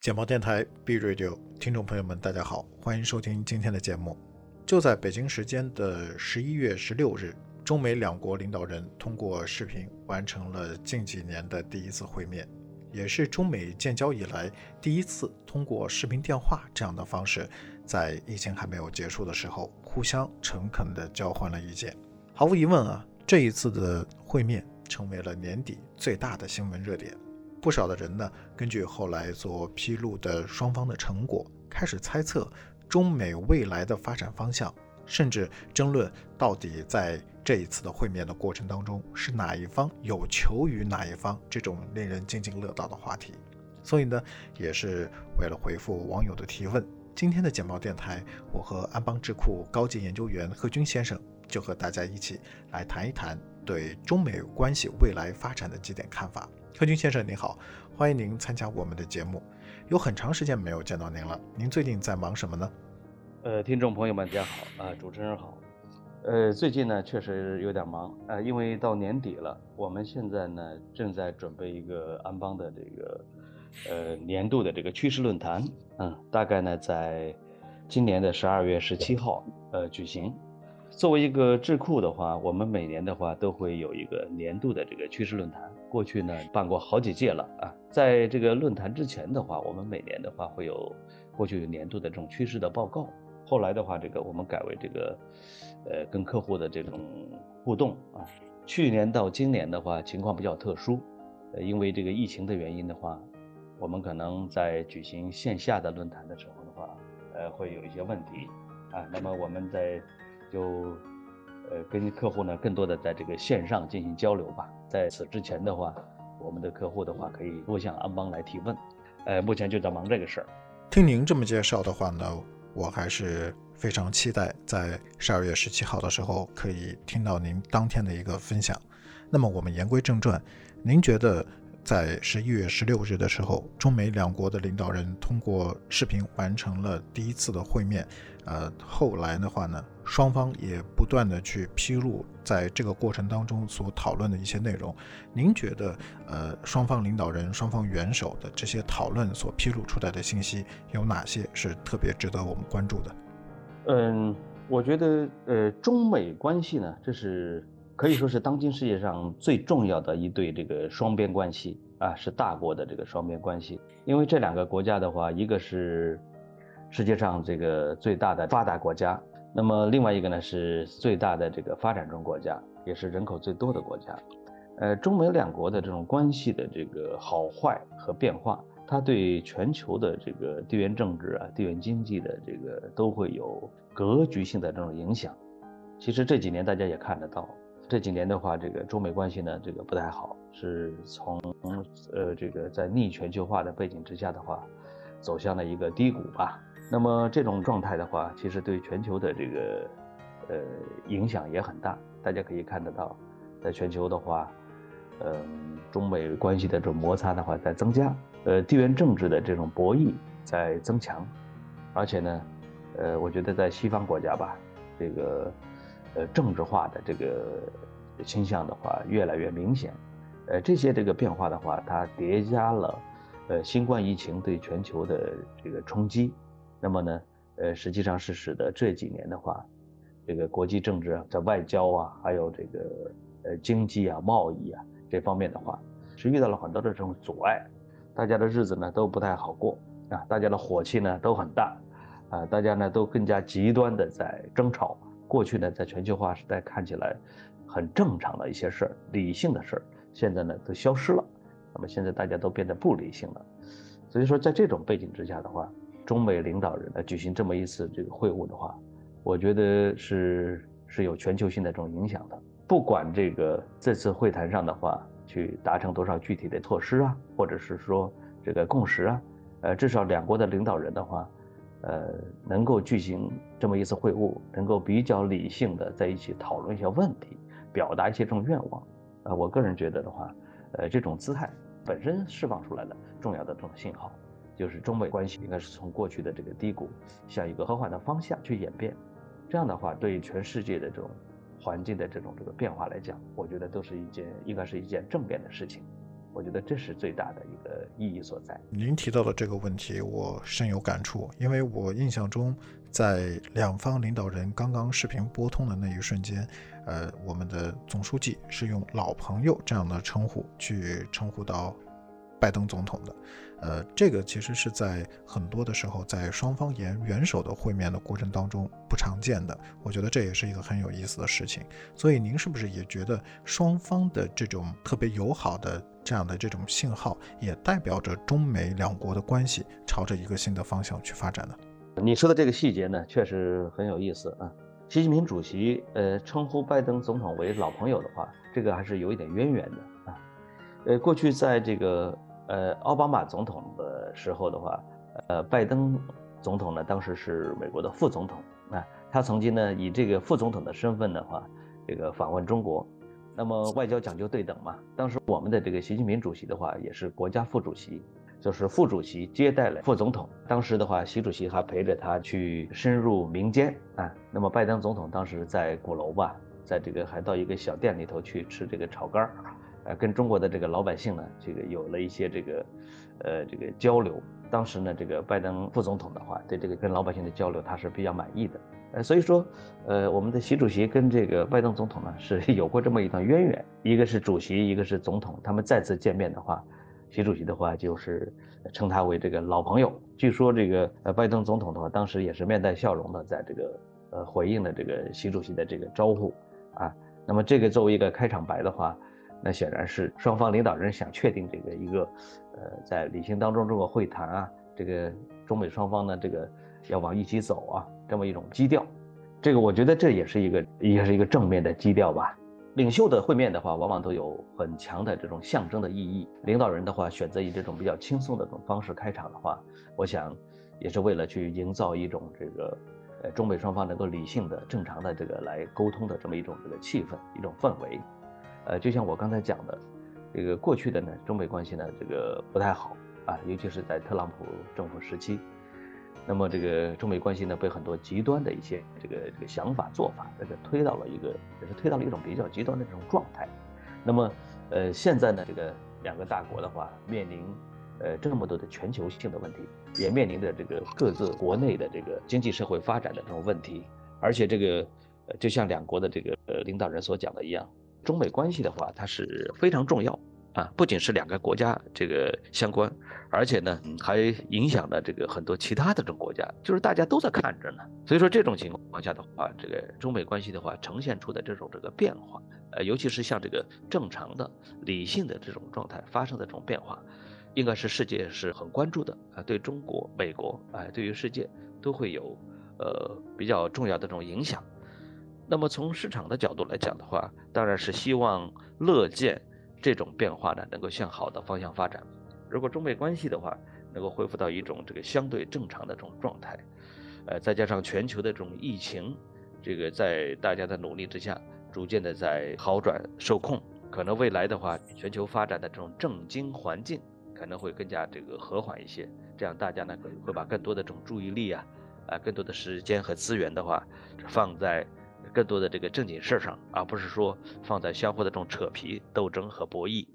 简报电台 B Radio 听众朋友们，大家好，欢迎收听今天的节目。就在北京时间的十一月十六日，中美两国领导人通过视频完成了近几年的第一次会面，也是中美建交以来第一次通过视频电话这样的方式，在疫情还没有结束的时候，互相诚恳地交换了意见。毫无疑问啊，这一次的会面成为了年底最大的新闻热点。不少的人呢，根据后来所披露的双方的成果，开始猜测中美未来的发展方向，甚至争论到底在这一次的会面的过程当中，是哪一方有求于哪一方这种令人津津乐道的话题。所以呢，也是为了回复网友的提问，今天的简报电台，我和安邦智库高级研究员贺军先生就和大家一起来谈一谈对中美关系未来发展的几点看法。贺军先生您好，欢迎您参加我们的节目。有很长时间没有见到您了，您最近在忙什么呢？呃，听众朋友们大家好啊，主持人好。呃，最近呢确实有点忙啊，因为到年底了，我们现在呢正在准备一个安邦的这个呃年度的这个趋势论坛，嗯，大概呢在今年的十二月十七号呃举行。作为一个智库的话，我们每年的话都会有一个年度的这个趋势论坛。过去呢办过好几届了啊，在这个论坛之前的话，我们每年的话会有过去有年度的这种趋势的报告。后来的话，这个我们改为这个，呃，跟客户的这种互动啊。去年到今年的话，情况比较特殊，呃，因为这个疫情的原因的话，我们可能在举行线下的论坛的时候的话，呃，会有一些问题啊。那么我们在就。呃，跟客户呢更多的在这个线上进行交流吧。在此之前的话，我们的客户的话可以多向安邦来提问。呃，目前就在忙这个事儿。听您这么介绍的话呢，我还是非常期待在十二月十七号的时候可以听到您当天的一个分享。那么我们言归正传，您觉得？在十一月十六日的时候，中美两国的领导人通过视频完成了第一次的会面。呃，后来的话呢，双方也不断的去披露在这个过程当中所讨论的一些内容。您觉得，呃，双方领导人、双方元首的这些讨论所披露出来的信息有哪些是特别值得我们关注的？嗯，我觉得，呃，中美关系呢，这是。可以说是当今世界上最重要的一对这个双边关系啊，是大国的这个双边关系。因为这两个国家的话，一个是世界上这个最大的发达国家，那么另外一个呢是最大的这个发展中国家，也是人口最多的国家。呃，中美两国的这种关系的这个好坏和变化，它对全球的这个地缘政治啊、地缘经济的这个都会有格局性的这种影响。其实这几年大家也看得到。这几年的话，这个中美关系呢，这个不太好，是从呃这个在逆全球化的背景之下的话，走向了一个低谷吧。那么这种状态的话，其实对全球的这个呃影响也很大。大家可以看得到，在全球的话，嗯，中美关系的这种摩擦的话在增加，呃，地缘政治的这种博弈在增强，而且呢，呃，我觉得在西方国家吧，这个。呃，政治化的这个倾向的话越来越明显，呃，这些这个变化的话，它叠加了，呃，新冠疫情对全球的这个冲击，那么呢，呃，实际上是使得这几年的话，这个国际政治啊在外交啊，还有这个呃经济啊、贸易啊这方面的话，是遇到了很多的这种阻碍，大家的日子呢都不太好过啊，大家的火气呢都很大，啊，大家呢都更加极端的在争吵。过去呢，在全球化时代看起来很正常的一些事儿、理性的事儿，现在呢都消失了。那么现在大家都变得不理性了。所以说，在这种背景之下的话，中美领导人呢举行这么一次这个会晤的话，我觉得是是有全球性的这种影响的。不管这个这次会谈上的话，去达成多少具体的措施啊，或者是说这个共识啊，呃，至少两国的领导人的话。呃，能够举行这么一次会晤，能够比较理性的在一起讨论一些问题，表达一些这种愿望，呃，我个人觉得的话，呃，这种姿态本身释放出来的重要的这种信号，就是中美关系应该是从过去的这个低谷向一个和缓的方向去演变，这样的话，对全世界的这种环境的这种这个变化来讲，我觉得都是一件应该是一件正面的事情。我觉得这是最大的一个意义所在。您提到的这个问题，我深有感触，因为我印象中，在两方领导人刚刚视频拨通的那一瞬间，呃，我们的总书记是用“老朋友”这样的称呼去称呼到。拜登总统的，呃，这个其实是在很多的时候，在双方元元首的会面的过程当中不常见的。我觉得这也是一个很有意思的事情。所以您是不是也觉得双方的这种特别友好的这样的这种信号，也代表着中美两国的关系朝着一个新的方向去发展呢？你说的这个细节呢，确实很有意思啊。习近平主席呃称呼拜登总统为老朋友的话，这个还是有一点渊源的啊。呃，过去在这个。呃，奥巴马总统的时候的话，呃，拜登总统呢，当时是美国的副总统啊，他曾经呢以这个副总统的身份的话，这个访问中国。那么外交讲究对等嘛，当时我们的这个习近平主席的话也是国家副主席，就是副主席接待了副总统。当时的话，习主席还陪着他去深入民间啊。那么拜登总统当时在鼓楼吧，在这个还到一个小店里头去吃这个炒肝儿。呃，跟中国的这个老百姓呢，这个有了一些这个，呃，这个交流。当时呢，这个拜登副总统的话，对这个跟老百姓的交流，他是比较满意的。呃，所以说，呃，我们的习主席跟这个拜登总统呢，是有过这么一段渊源。一个是主席，一个是总统，他们再次见面的话，习主席的话就是称他为这个老朋友。据说这个呃，拜登总统的话，当时也是面带笑容的，在这个呃回应了这个习主席的这个招呼啊。那么这个作为一个开场白的话。那显然是双方领导人想确定这个一个，呃，在旅行当中这个会谈啊，这个中美双方呢这个要往一起走啊，这么一种基调，这个我觉得这也是一个也是一个正面的基调吧。领袖的会面的话，往往都有很强的这种象征的意义。领导人的话选择以这种比较轻松的这种方式开场的话，我想也是为了去营造一种这个，呃，中美双方能够理性的、正常的这个来沟通的这么一种这个气氛、一种氛围。呃，就像我刚才讲的，这个过去的呢，中美关系呢，这个不太好啊，尤其是在特朗普政府时期，那么这个中美关系呢，被很多极端的一些这个这个想法做法，这个推到了一个，也是推到了一种比较极端的这种状态。那么，呃，现在呢，这个两个大国的话，面临呃这么多的全球性的问题，也面临着这个各自国内的这个经济社会发展的这种问题，而且这个，就像两国的这个呃领导人所讲的一样。中美关系的话，它是非常重要啊，不仅是两个国家这个相关，而且呢，还影响了这个很多其他的这种国家，就是大家都在看着呢。所以说这种情况下的话，这个中美关系的话呈现出的这种这个变化，呃，尤其是像这个正常的、理性的这种状态发生的这种变化，应该是世界是很关注的啊，对中国、美国，哎，对于世界都会有呃比较重要的这种影响。那么从市场的角度来讲的话，当然是希望乐见这种变化呢能够向好的方向发展。如果中美关系的话能够恢复到一种这个相对正常的这种状态，呃，再加上全球的这种疫情，这个在大家的努力之下逐渐的在好转受控，可能未来的话全球发展的这种政经环境可能会更加这个和缓一些。这样大家呢会把更多的这种注意力啊，啊，更多的时间和资源的话放在。更多的这个正经事儿上，而不是说放在相互的这种扯皮、斗争和博弈。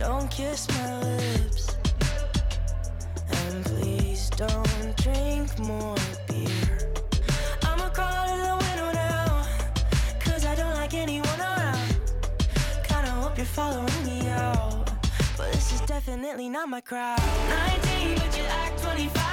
don't definitely not my crowd. 19, but you act 25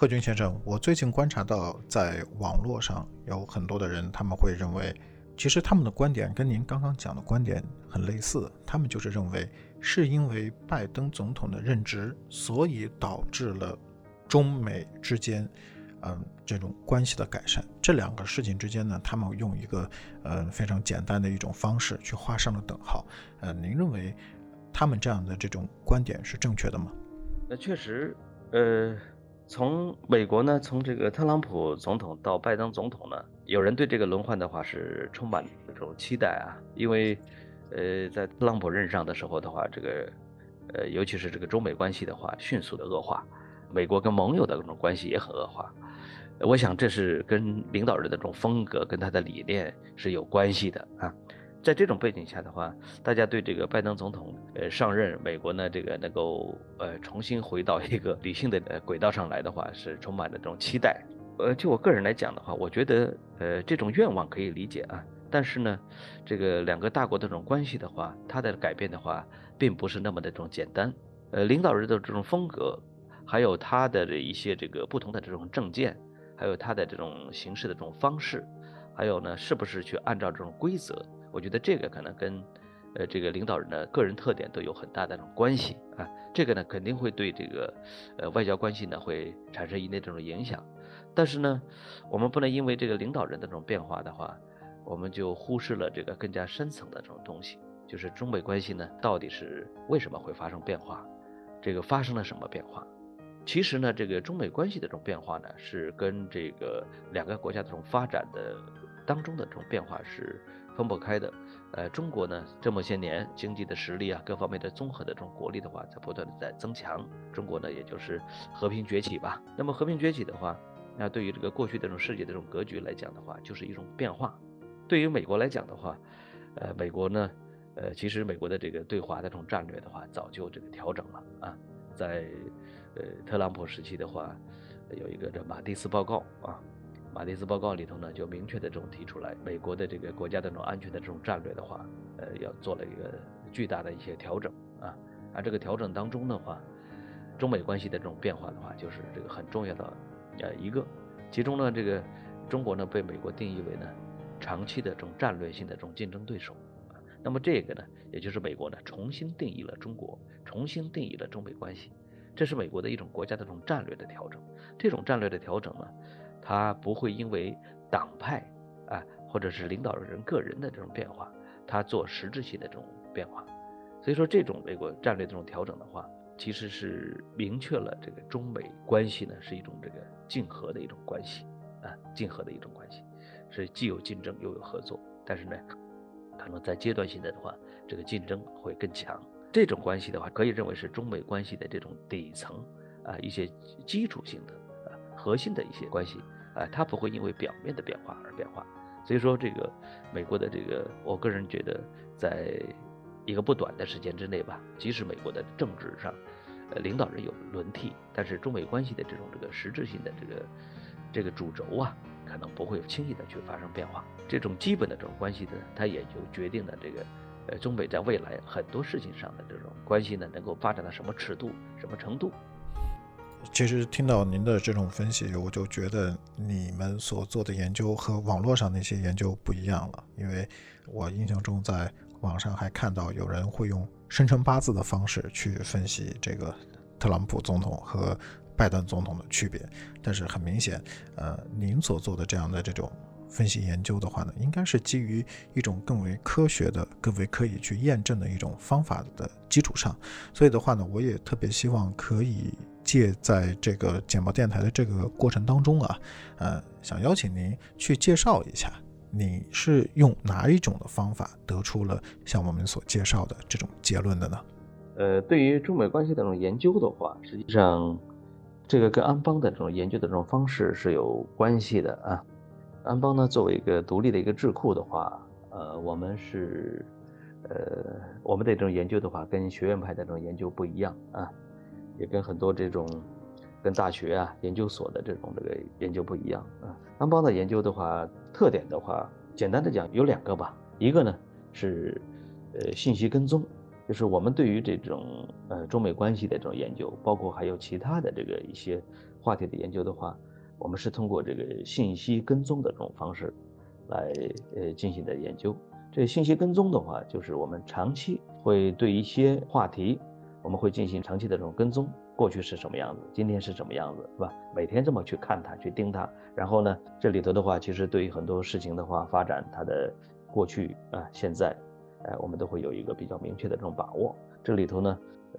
贺军先生，我最近观察到，在网络上有很多的人，他们会认为，其实他们的观点跟您刚刚讲的观点很类似。他们就是认为，是因为拜登总统的任职，所以导致了中美之间，嗯，这种关系的改善。这两个事情之间呢，他们用一个呃非常简单的一种方式去画上了等号。呃，您认为他们这样的这种观点是正确的吗？那确实，呃。从美国呢，从这个特朗普总统到拜登总统呢，有人对这个轮换的话是充满这种期待啊，因为，呃，在特朗普任上的时候的话，这个，呃，尤其是这个中美关系的话，迅速的恶化，美国跟盟友的这种关系也很恶化，我想这是跟领导人的这种风格跟他的理念是有关系的啊。在这种背景下的话，大家对这个拜登总统呃上任，美国呢这个能够呃重新回到一个理性的呃轨道上来的话，是充满了这种期待。呃，就我个人来讲的话，我觉得呃这种愿望可以理解啊。但是呢，这个两个大国的这种关系的话，它的改变的话，并不是那么的这种简单。呃，领导人的这种风格，还有他的一些这个不同的这种政见，还有他的这种行事的这种方式，还有呢，是不是去按照这种规则？我觉得这个可能跟，呃，这个领导人的个人特点都有很大的这种关系啊。这个呢，肯定会对这个，呃，外交关系呢会产生一定的这种影响。但是呢，我们不能因为这个领导人的这种变化的话，我们就忽视了这个更加深层的这种东西，就是中美关系呢到底是为什么会发生变化，这个发生了什么变化？其实呢，这个中美关系的这种变化呢，是跟这个两个国家的这种发展的当中的这种变化是。分不开的，呃，中国呢这么些年经济的实力啊，各方面的综合的这种国力的话，在不断的在增强。中国呢，也就是和平崛起吧。那么和平崛起的话，那对于这个过去的这种世界的这种格局来讲的话，就是一种变化。对于美国来讲的话，呃，美国呢，呃，其实美国的这个对华的这种战略的话，早就这个调整了啊。在呃特朗普时期的话，有一个这马蒂斯报告啊。马蒂斯报告里头呢，就明确的这种提出来，美国的这个国家的这种安全的这种战略的话，呃，要做了一个巨大的一些调整啊。而这个调整当中的话，中美关系的这种变化的话，就是这个很重要的呃一个。其中呢，这个中国呢被美国定义为呢长期的这种战略性的这种竞争对手啊。那么这个呢，也就是美国呢重新定义了中国，重新定义了中美关系，这是美国的一种国家的这种战略的调整。这种战略的调整呢。他不会因为党派啊，或者是领导人个人的这种变化，他做实质性的这种变化。所以说，这种美国战略这种调整的话，其实是明确了这个中美关系呢是一种这个竞合的一种关系啊，竞合的一种关系，是既有竞争又有合作。但是呢，可能在阶段性的的话，这个竞争会更强。这种关系的话，可以认为是中美关系的这种底层啊一些基础性的。核心的一些关系，啊，它不会因为表面的变化而变化。所以说，这个美国的这个，我个人觉得，在一个不短的时间之内吧，即使美国的政治上，呃，领导人有轮替，但是中美关系的这种这个实质性的这个这个主轴啊，可能不会轻易的去发生变化。这种基本的这种关系呢，它也就决定了这个，呃，中美在未来很多事情上的这种关系呢，能够发展到什么尺度、什么程度。其实听到您的这种分析，我就觉得你们所做的研究和网络上那些研究不一样了。因为我印象中，在网上还看到有人会用生辰八字的方式去分析这个特朗普总统和拜登总统的区别。但是很明显，呃，您所做的这样的这种分析研究的话呢，应该是基于一种更为科学的、更为可以去验证的一种方法的基础上。所以的话呢，我也特别希望可以。借在这个简报电台的这个过程当中啊，呃，想邀请您去介绍一下，你是用哪一种的方法得出了像我们所介绍的这种结论的呢？呃，对于中美关系的这种研究的话，实际上这个跟安邦的这种研究的这种方式是有关系的啊。安邦呢，作为一个独立的一个智库的话，呃，我们是呃，我们的这种研究的话，跟学院派的这种研究不一样啊。也跟很多这种跟大学啊、研究所的这种这个研究不一样啊。安邦的研究的话，特点的话，简单的讲有两个吧。一个呢是呃信息跟踪，就是我们对于这种呃中美关系的这种研究，包括还有其他的这个一些话题的研究的话，我们是通过这个信息跟踪的这种方式来呃进行的研究。这信息跟踪的话，就是我们长期会对一些话题，我们会进行长期的这种跟踪。过去是什么样子，今天是什么样子，是吧？每天这么去看它，去盯它，然后呢，这里头的话，其实对于很多事情的话，发展它的过去啊、现在，呃，我们都会有一个比较明确的这种把握。这里头呢，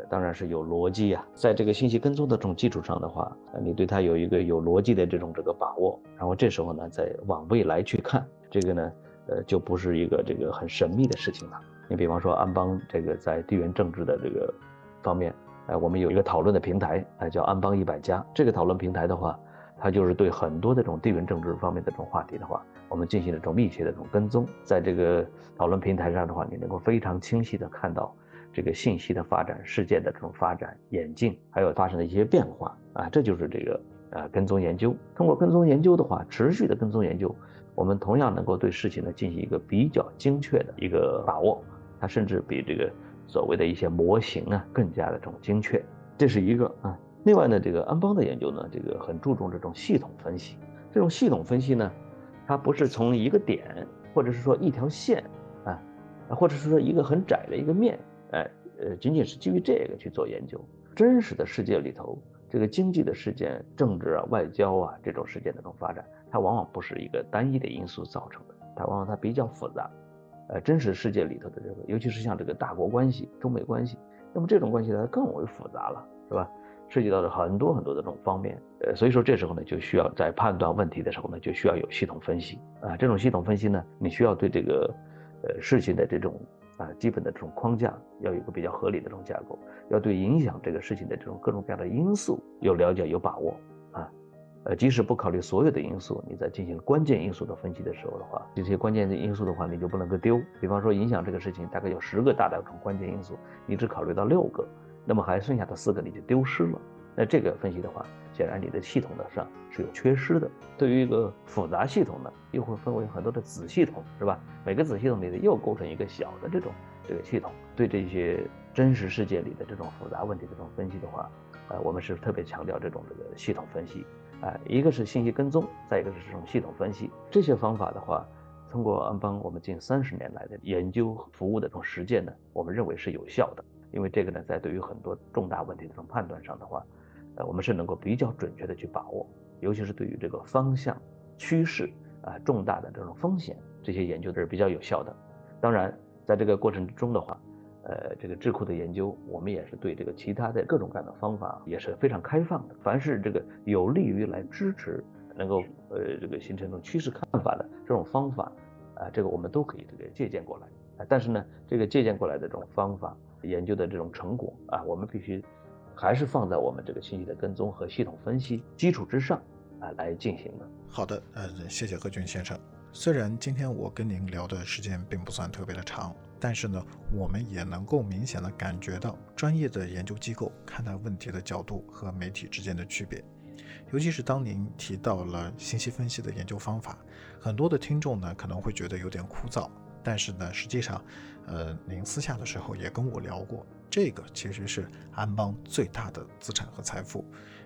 当然是有逻辑啊，在这个信息跟踪的这种基础上的话，你对它有一个有逻辑的这种这个把握，然后这时候呢，再往未来去看，这个呢，呃，就不是一个这个很神秘的事情了。你比方说安邦这个在地缘政治的这个方面。呃，我们有一个讨论的平台，呃，叫安邦一百家。这个讨论平台的话，它就是对很多的这种地缘政治方面的这种话题的话，我们进行了这种密切的这种跟踪。在这个讨论平台上的话，你能够非常清晰的看到这个信息的发展、事件的这种发展演进，还有发生的一些变化啊，这就是这个呃跟踪研究。通过跟踪研究的话，持续的跟踪研究，我们同样能够对事情呢进行一个比较精确的一个把握，它甚至比这个。所谓的一些模型啊，更加的这种精确，这是一个啊。另外呢，这个安邦的研究呢，这个很注重这种系统分析。这种系统分析呢，它不是从一个点，或者是说一条线啊，或者是说一个很窄的一个面，呃，仅仅是基于这个去做研究。真实的世界里头，这个经济的事件、政治啊、外交啊这种事件的这种发展，它往往不是一个单一的因素造成的，它往往它比较复杂。呃，真实世界里头的这个，尤其是像这个大国关系、中美关系，那么这种关系呢更为复杂了，是吧？涉及到了很多很多的这种方面，呃，所以说这时候呢，就需要在判断问题的时候呢，就需要有系统分析啊。这种系统分析呢，你需要对这个，呃，事情的这种啊基本的这种框架要有一个比较合理的这种架构，要对影响这个事情的这种各种各样的因素有了解、有把握啊。呃，即使不考虑所有的因素，你在进行关键因素的分析的时候的话，这些关键的因素的话，你就不能够丢。比方说，影响这个事情大概有十个大的这种关键因素，你只考虑到六个，那么还剩下的四个你就丢失了。那这个分析的话，显然你的系统的上是有缺失的。对于一个复杂系统呢，又会分为很多的子系统，是吧？每个子系统里头又构成一个小的这种这个系统。对这些真实世界里的这种复杂问题的这种分析的话，呃，我们是特别强调这种这个系统分析。啊，一个是信息跟踪，再一个是这种系统分析。这些方法的话，通过安邦我们近三十年来的研究服务的这种实践呢，我们认为是有效的。因为这个呢，在对于很多重大问题的这种判断上的话，呃，我们是能够比较准确的去把握，尤其是对于这个方向、趋势啊、重大的这种风险，这些研究都是比较有效的。当然，在这个过程之中的话，呃，这个智库的研究，我们也是对这个其他的各种各样的方法也是非常开放的。凡是这个有利于来支持，能够呃这个形成这种趋势看法的这种方法，啊，这个我们都可以这个借鉴过来。但是呢，这个借鉴过来的这种方法研究的这种成果啊，我们必须还是放在我们这个信息的跟踪和系统分析基础之上啊来进行的。好的，呃，谢谢何军先生。虽然今天我跟您聊的时间并不算特别的长。但是呢，我们也能够明显的感觉到专业的研究机构看待问题的角度和媒体之间的区别。尤其是当您提到了信息分析的研究方法，很多的听众呢可能会觉得有点枯燥。但是呢，实际上，呃，您私下的时候也跟我聊过，这个其实是安邦最大的资产和财富，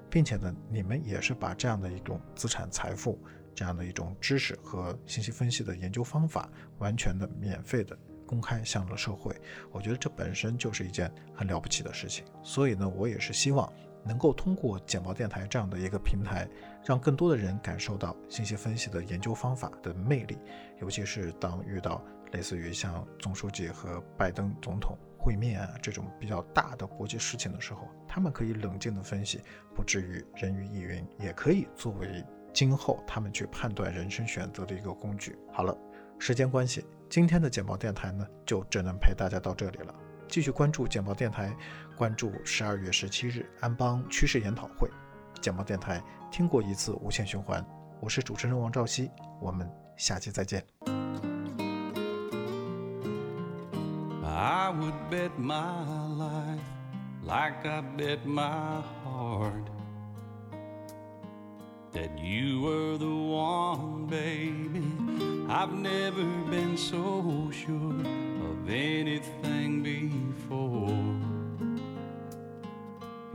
并且呢，你们也是把这样的一种资产财富、这样的一种知识和信息分析的研究方法，完全的免费的。公开向了社会，我觉得这本身就是一件很了不起的事情。所以呢，我也是希望能够通过简报电台这样的一个平台，让更多的人感受到信息分析的研究方法的魅力。尤其是当遇到类似于像总书记和拜登总统会面啊这种比较大的国际事情的时候，他们可以冷静的分析，不至于人云亦云，也可以作为今后他们去判断人生选择的一个工具。好了，时间关系。今天的简报电台呢，就只能陪大家到这里了。继续关注简报电台，关注十二月十七日安邦趋势研讨会。简报电台听过一次无限循环，我是主持人王兆熙，我们下期再见。That you were the one, baby. I've never been so sure of anything before.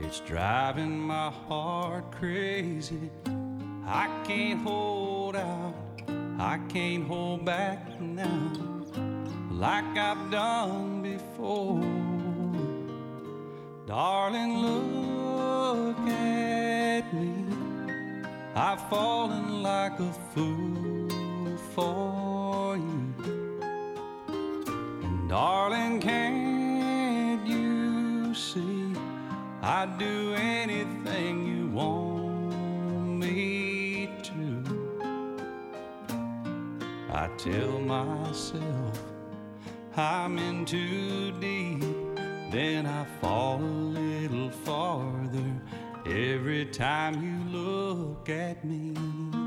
It's driving my heart crazy. I can't hold out, I can't hold back now like I've done before. Darling, look at me. I've fallen like a fool for you. And darling, can't you see I'd do anything you want me to? I tell myself I'm in too deep, then I fall a little farther every time you look at me.